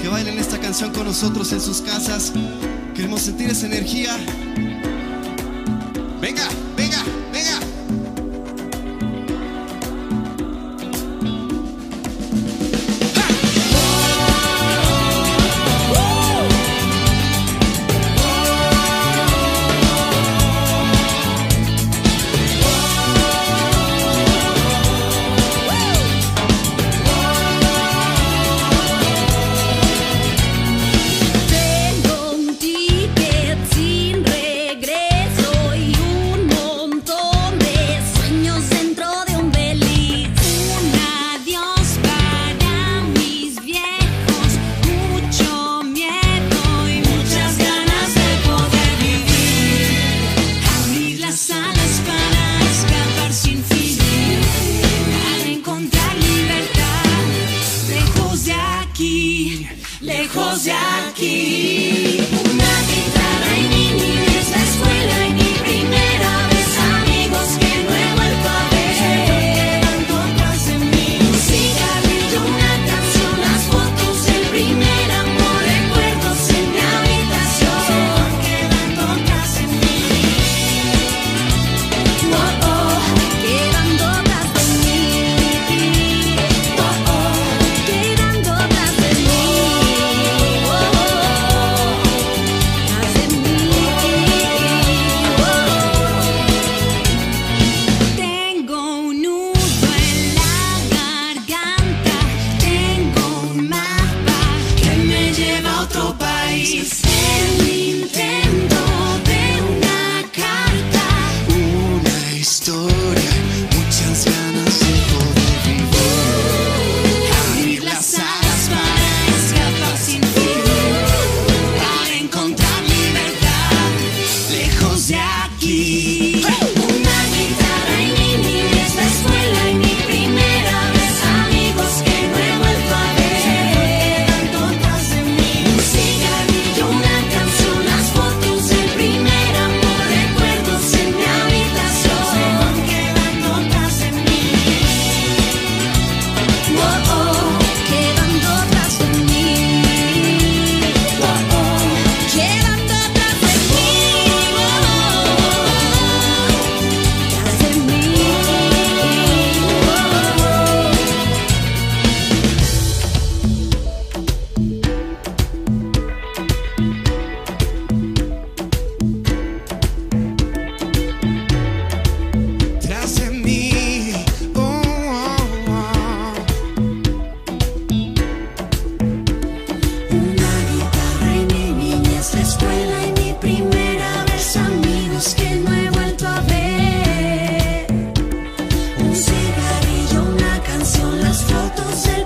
que bailen esta canción con nosotros en sus casas. Queremos sentir esa energía. Venga, venga.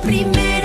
primeiro.